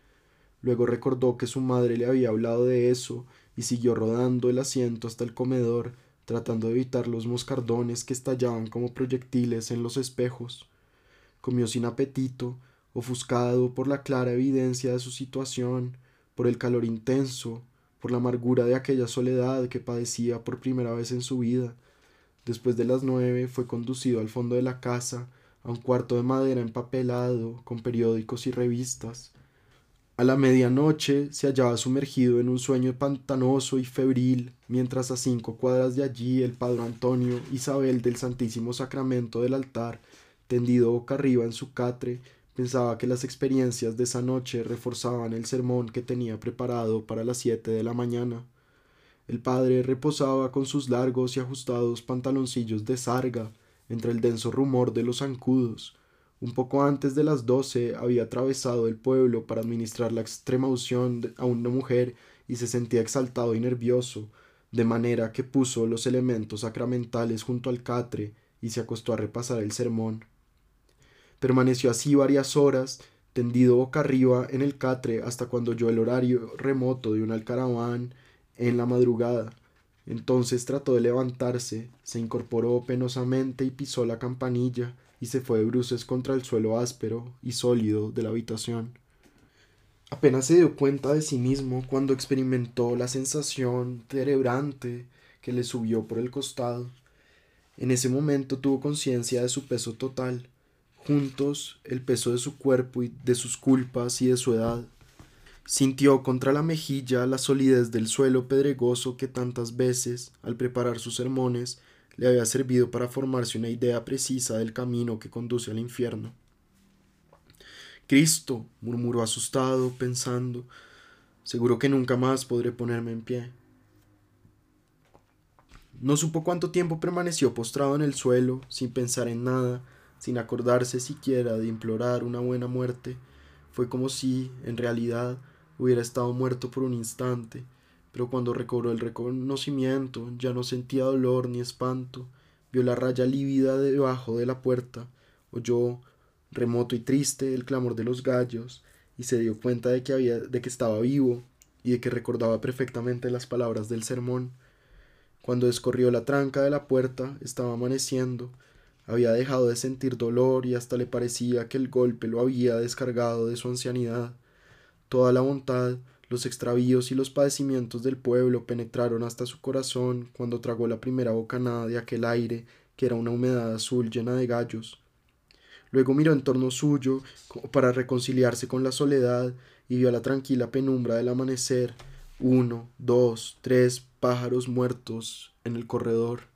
Luego recordó que su madre le había hablado de eso y siguió rodando el asiento hasta el comedor, tratando de evitar los moscardones que estallaban como proyectiles en los espejos. Comió sin apetito, ofuscado por la clara evidencia de su situación, por el calor intenso, por la amargura de aquella soledad que padecía por primera vez en su vida. Después de las nueve fue conducido al fondo de la casa, a un cuarto de madera empapelado, con periódicos y revistas. A la medianoche se hallaba sumergido en un sueño pantanoso y febril, mientras a cinco cuadras de allí el padre Antonio, Isabel del Santísimo Sacramento del altar, tendido boca arriba en su catre, pensaba que las experiencias de esa noche reforzaban el sermón que tenía preparado para las siete de la mañana. El padre reposaba con sus largos y ajustados pantaloncillos de sarga entre el denso rumor de los zancudos, un poco antes de las doce había atravesado el pueblo para administrar la extrema unción a una mujer y se sentía exaltado y nervioso, de manera que puso los elementos sacramentales junto al catre y se acostó a repasar el sermón. Permaneció así varias horas, tendido boca arriba en el catre hasta cuando oyó el horario remoto de un alcaraván en la madrugada. Entonces trató de levantarse, se incorporó penosamente y pisó la campanilla, y se fue de bruces contra el suelo áspero y sólido de la habitación. Apenas se dio cuenta de sí mismo cuando experimentó la sensación cerebrante que le subió por el costado. En ese momento tuvo conciencia de su peso total, juntos el peso de su cuerpo y de sus culpas y de su edad. Sintió contra la mejilla la solidez del suelo pedregoso que tantas veces, al preparar sus sermones, le había servido para formarse una idea precisa del camino que conduce al infierno. Cristo, murmuró asustado, pensando, seguro que nunca más podré ponerme en pie. No supo cuánto tiempo permaneció postrado en el suelo, sin pensar en nada, sin acordarse siquiera de implorar una buena muerte. Fue como si, en realidad, hubiera estado muerto por un instante, pero cuando recobró el reconocimiento ya no sentía dolor ni espanto, vio la raya lívida debajo de la puerta, oyó remoto y triste el clamor de los gallos, y se dio cuenta de que había de que estaba vivo y de que recordaba perfectamente las palabras del sermón. Cuando descorrió la tranca de la puerta, estaba amaneciendo, había dejado de sentir dolor y hasta le parecía que el golpe lo había descargado de su ancianidad. Toda la bondad los extravíos y los padecimientos del pueblo penetraron hasta su corazón cuando tragó la primera bocanada de aquel aire que era una humedad azul llena de gallos. Luego miró en torno suyo para reconciliarse con la soledad y vio la tranquila penumbra del amanecer, uno, dos, tres pájaros muertos en el corredor.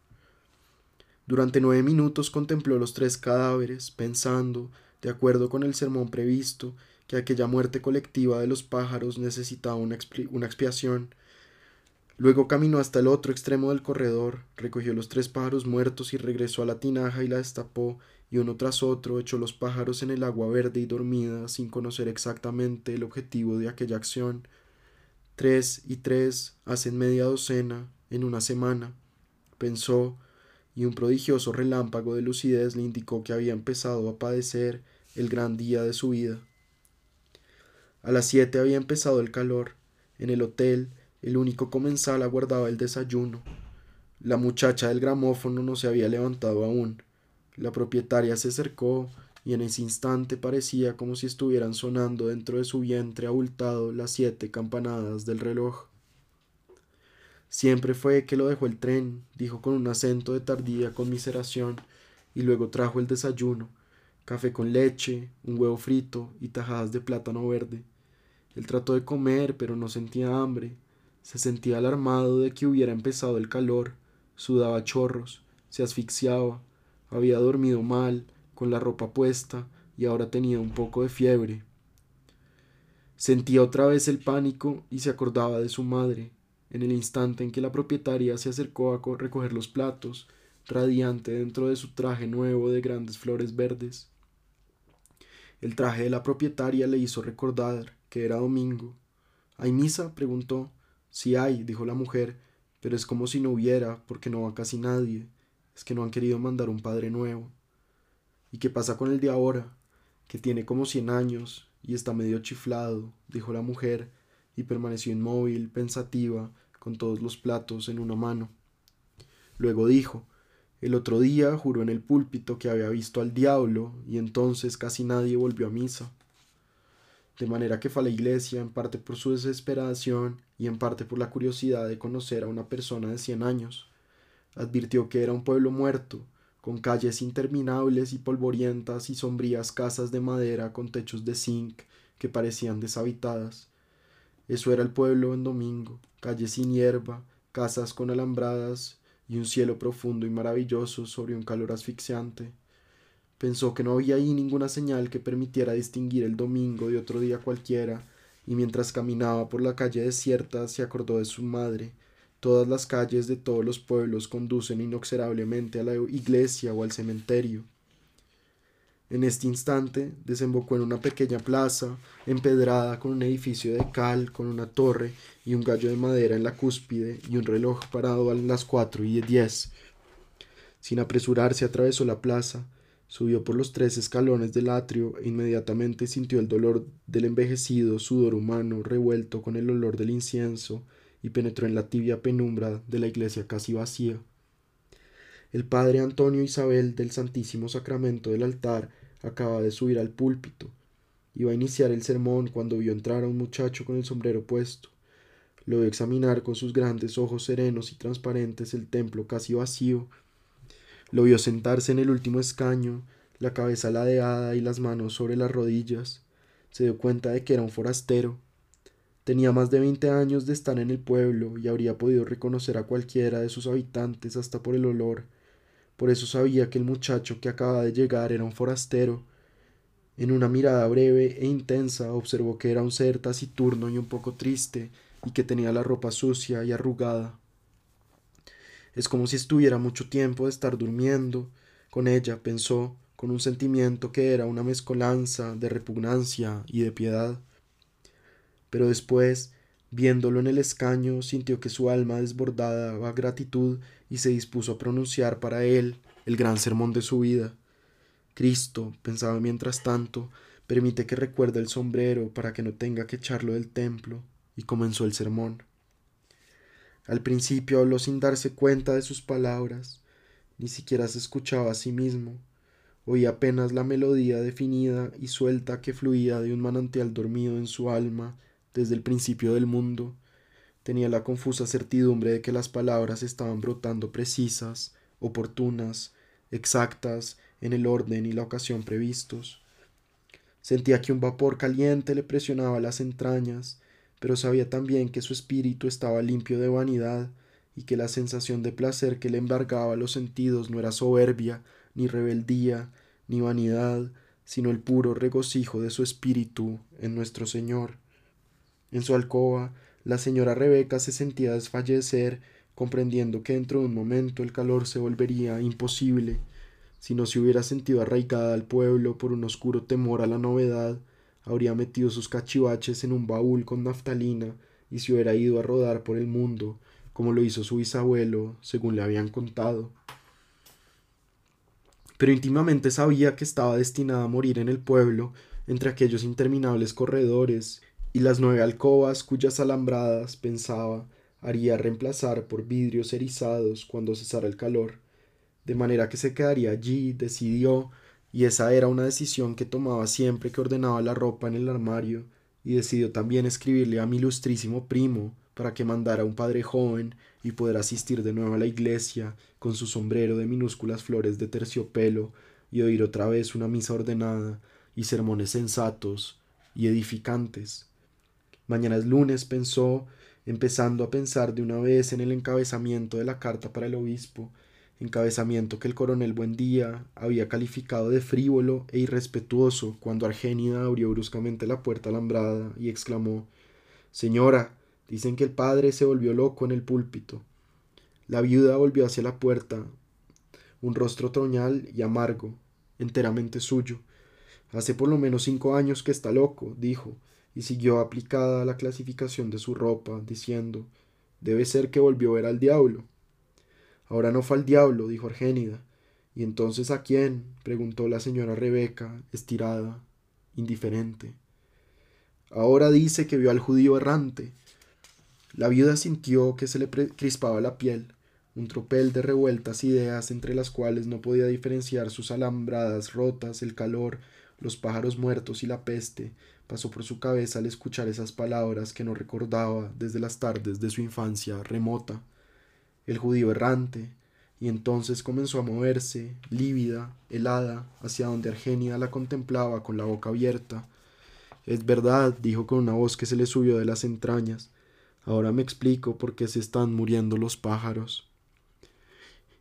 Durante nueve minutos contempló los tres cadáveres, pensando, de acuerdo con el sermón previsto, que aquella muerte colectiva de los pájaros necesitaba una, una expiación. Luego caminó hasta el otro extremo del corredor, recogió los tres pájaros muertos y regresó a la tinaja y la destapó, y uno tras otro echó los pájaros en el agua verde y dormida, sin conocer exactamente el objetivo de aquella acción. Tres y tres hacen media docena en una semana, pensó, y un prodigioso relámpago de lucidez le indicó que había empezado a padecer el gran día de su vida. A las siete había empezado el calor. En el hotel, el único comensal aguardaba el desayuno. La muchacha del gramófono no se había levantado aún. La propietaria se acercó y en ese instante parecía como si estuvieran sonando dentro de su vientre abultado las siete campanadas del reloj. Siempre fue que lo dejó el tren, dijo con un acento de tardía conmiseración, y luego trajo el desayuno, café con leche, un huevo frito y tajadas de plátano verde. Él trató de comer, pero no sentía hambre. Se sentía alarmado de que hubiera empezado el calor, sudaba chorros, se asfixiaba, había dormido mal, con la ropa puesta, y ahora tenía un poco de fiebre. Sentía otra vez el pánico y se acordaba de su madre, en el instante en que la propietaria se acercó a recoger los platos, radiante dentro de su traje nuevo de grandes flores verdes. El traje de la propietaria le hizo recordar que era domingo. ¿Hay misa? preguntó. Sí hay, dijo la mujer, pero es como si no hubiera, porque no va casi nadie. Es que no han querido mandar un padre nuevo. ¿Y qué pasa con el de ahora? Que tiene como cien años y está medio chiflado, dijo la mujer, y permaneció inmóvil, pensativa, con todos los platos en una mano. Luego dijo el otro día juró en el púlpito que había visto al diablo, y entonces casi nadie volvió a misa. de manera que fue a la iglesia en parte por su desesperación y en parte por la curiosidad de conocer a una persona de cien años. Advirtió que era un pueblo muerto, con calles interminables y polvorientas y sombrías casas de madera con techos de zinc que parecían deshabitadas. Eso era el pueblo en domingo, calles sin hierba, casas con alambradas y un cielo profundo y maravilloso sobre un calor asfixiante. Pensó que no había ahí ninguna señal que permitiera distinguir el domingo de otro día cualquiera, y mientras caminaba por la calle desierta se acordó de su madre. Todas las calles de todos los pueblos conducen inexorablemente a la iglesia o al cementerio. En este instante desembocó en una pequeña plaza, empedrada con un edificio de cal, con una torre y un gallo de madera en la cúspide y un reloj parado a las cuatro y diez. Sin apresurarse atravesó la plaza, subió por los tres escalones del atrio e inmediatamente sintió el dolor del envejecido sudor humano revuelto con el olor del incienso y penetró en la tibia penumbra de la iglesia casi vacía. El padre Antonio Isabel del Santísimo Sacramento del altar acaba de subir al púlpito. Iba a iniciar el sermón cuando vio entrar a un muchacho con el sombrero puesto. Lo vio examinar con sus grandes ojos serenos y transparentes el templo casi vacío. Lo vio sentarse en el último escaño, la cabeza ladeada y las manos sobre las rodillas. Se dio cuenta de que era un forastero. Tenía más de veinte años de estar en el pueblo y habría podido reconocer a cualquiera de sus habitantes hasta por el olor por eso sabía que el muchacho que acaba de llegar era un forastero. En una mirada breve e intensa observó que era un ser taciturno y un poco triste, y que tenía la ropa sucia y arrugada. Es como si estuviera mucho tiempo de estar durmiendo. Con ella pensó, con un sentimiento que era una mezcolanza de repugnancia y de piedad. Pero después, viéndolo en el escaño, sintió que su alma desbordaba gratitud y se dispuso a pronunciar para él el gran sermón de su vida. Cristo, pensaba mientras tanto, permite que recuerde el sombrero para que no tenga que echarlo del templo, y comenzó el sermón. Al principio habló sin darse cuenta de sus palabras, ni siquiera se escuchaba a sí mismo, oía apenas la melodía definida y suelta que fluía de un manantial dormido en su alma desde el principio del mundo, Tenía la confusa certidumbre de que las palabras estaban brotando precisas, oportunas, exactas, en el orden y la ocasión previstos. Sentía que un vapor caliente le presionaba las entrañas, pero sabía también que su espíritu estaba limpio de vanidad y que la sensación de placer que le embargaba los sentidos no era soberbia, ni rebeldía, ni vanidad, sino el puro regocijo de su espíritu en nuestro Señor. En su alcoba la señora Rebeca se sentía desfallecer, comprendiendo que dentro de un momento el calor se volvería imposible. Si no se hubiera sentido arraigada al pueblo por un oscuro temor a la novedad, habría metido sus cachivaches en un baúl con naftalina y se hubiera ido a rodar por el mundo, como lo hizo su bisabuelo, según le habían contado. Pero íntimamente sabía que estaba destinada a morir en el pueblo, entre aquellos interminables corredores y las nueve alcobas cuyas alambradas, pensaba, haría reemplazar por vidrios erizados cuando cesara el calor, de manera que se quedaría allí, decidió, y esa era una decisión que tomaba siempre que ordenaba la ropa en el armario, y decidió también escribirle a mi ilustrísimo primo para que mandara un padre joven y poder asistir de nuevo a la iglesia con su sombrero de minúsculas flores de terciopelo y oír otra vez una misa ordenada y sermones sensatos y edificantes. Mañana es lunes, pensó, empezando a pensar de una vez en el encabezamiento de la carta para el obispo, encabezamiento que el coronel Buendía había calificado de frívolo e irrespetuoso cuando Argénida abrió bruscamente la puerta alambrada y exclamó Señora, dicen que el padre se volvió loco en el púlpito. La viuda volvió hacia la puerta, un rostro troñal y amargo, enteramente suyo. Hace por lo menos cinco años que está loco, dijo, y siguió aplicada la clasificación de su ropa, diciendo Debe ser que volvió a ver al diablo. Ahora no fue al diablo, dijo Argénida. ¿Y entonces a quién? preguntó la señora Rebeca, estirada, indiferente. Ahora dice que vio al judío errante. La viuda sintió que se le crispaba la piel, un tropel de revueltas ideas entre las cuales no podía diferenciar sus alambradas rotas, el calor, los pájaros muertos y la peste, pasó por su cabeza al escuchar esas palabras que no recordaba desde las tardes de su infancia remota. El judío errante, y entonces comenzó a moverse, lívida, helada, hacia donde Argenia la contemplaba con la boca abierta. Es verdad, dijo con una voz que se le subió de las entrañas. Ahora me explico por qué se están muriendo los pájaros.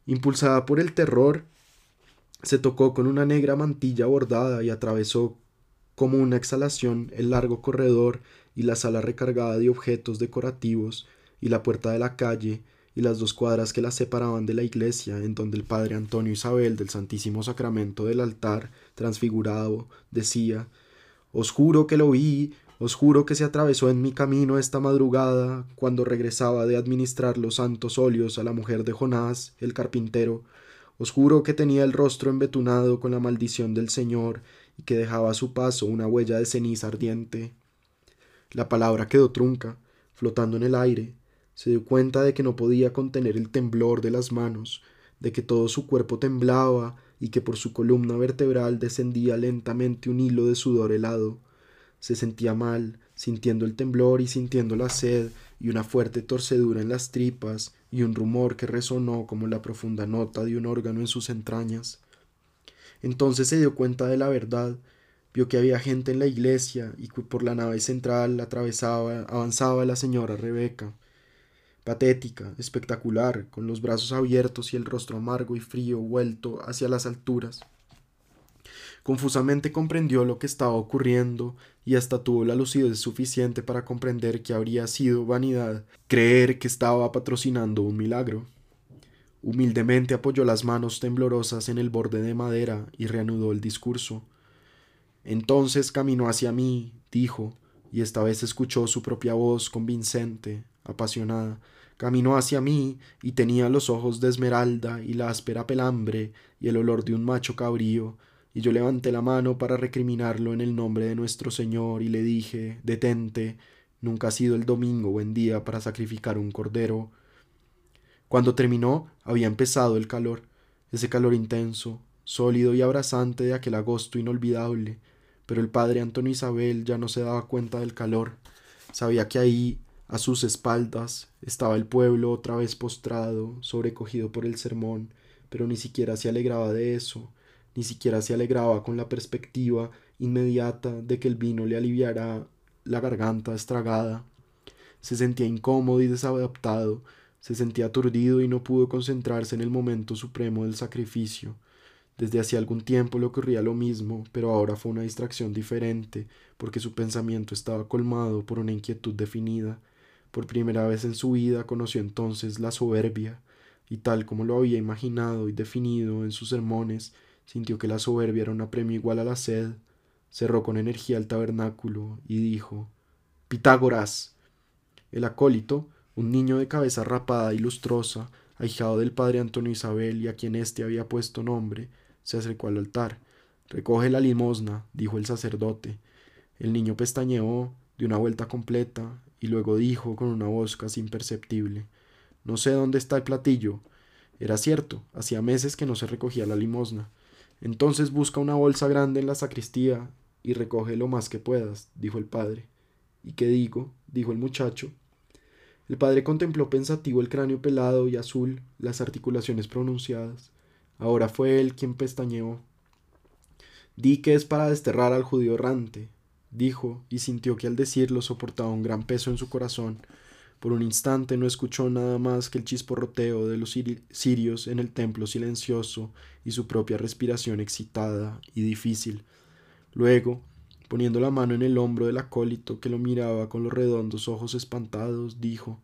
Impulsada por el terror, se tocó con una negra mantilla bordada y atravesó como una exhalación el largo corredor y la sala recargada de objetos decorativos y la puerta de la calle y las dos cuadras que la separaban de la iglesia en donde el padre Antonio Isabel del Santísimo Sacramento del altar transfigurado decía Os juro que lo vi, os juro que se atravesó en mi camino esta madrugada cuando regresaba de administrar los santos óleos a la mujer de Jonás, el carpintero. Os juro que tenía el rostro embetunado con la maldición del Señor que dejaba a su paso una huella de ceniza ardiente. La palabra quedó trunca, flotando en el aire. Se dio cuenta de que no podía contener el temblor de las manos, de que todo su cuerpo temblaba y que por su columna vertebral descendía lentamente un hilo de sudor helado se sentía mal, sintiendo el temblor y sintiendo la sed y una fuerte torcedura en las tripas y un rumor que resonó como la profunda nota de un órgano en sus entrañas. Entonces se dio cuenta de la verdad, vio que había gente en la iglesia y por la nave central atravesaba, avanzaba la señora Rebeca, patética, espectacular, con los brazos abiertos y el rostro amargo y frío vuelto hacia las alturas. Confusamente comprendió lo que estaba ocurriendo y hasta tuvo la lucidez suficiente para comprender que habría sido vanidad creer que estaba patrocinando un milagro. Humildemente apoyó las manos temblorosas en el borde de madera y reanudó el discurso. Entonces caminó hacia mí, dijo, y esta vez escuchó su propia voz convincente, apasionada. Caminó hacia mí y tenía los ojos de esmeralda y la áspera pelambre y el olor de un macho cabrío y yo levanté la mano para recriminarlo en el nombre de nuestro Señor y le dije Detente, nunca ha sido el domingo buen día para sacrificar un cordero. Cuando terminó, había empezado el calor, ese calor intenso, sólido y abrasante de aquel agosto inolvidable, pero el padre Antonio Isabel ya no se daba cuenta del calor, sabía que ahí, a sus espaldas, estaba el pueblo otra vez postrado, sobrecogido por el sermón, pero ni siquiera se alegraba de eso, ni siquiera se alegraba con la perspectiva inmediata de que el vino le aliviara la garganta estragada. Se sentía incómodo y desadaptado, se sentía aturdido y no pudo concentrarse en el momento supremo del sacrificio. Desde hacía algún tiempo le ocurría lo mismo, pero ahora fue una distracción diferente, porque su pensamiento estaba colmado por una inquietud definida. Por primera vez en su vida conoció entonces la soberbia, y tal como lo había imaginado y definido en sus sermones, Sintió que la soberbia era un apremio igual a la sed. Cerró con energía el tabernáculo y dijo Pitágoras. El acólito, un niño de cabeza rapada y lustrosa, ahijado del padre Antonio Isabel y a quien éste había puesto nombre, se acercó al altar. Recoge la limosna, dijo el sacerdote. El niño pestañeó, dio una vuelta completa, y luego dijo con una voz casi imperceptible No sé dónde está el platillo. Era cierto, hacía meses que no se recogía la limosna. Entonces busca una bolsa grande en la sacristía y recoge lo más que puedas, dijo el padre. ¿Y qué digo? dijo el muchacho. El padre contempló pensativo el cráneo pelado y azul, las articulaciones pronunciadas. Ahora fue él quien pestañeó. Di que es para desterrar al judío errante, dijo, y sintió que al decirlo soportaba un gran peso en su corazón, por un instante no escuchó nada más que el chisporroteo de los cirios en el templo silencioso y su propia respiración excitada y difícil. Luego, poniendo la mano en el hombro del acólito que lo miraba con los redondos ojos espantados, dijo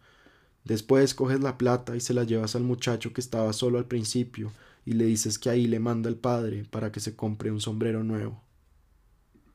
Después coges la plata y se la llevas al muchacho que estaba solo al principio y le dices que ahí le manda el padre para que se compre un sombrero nuevo.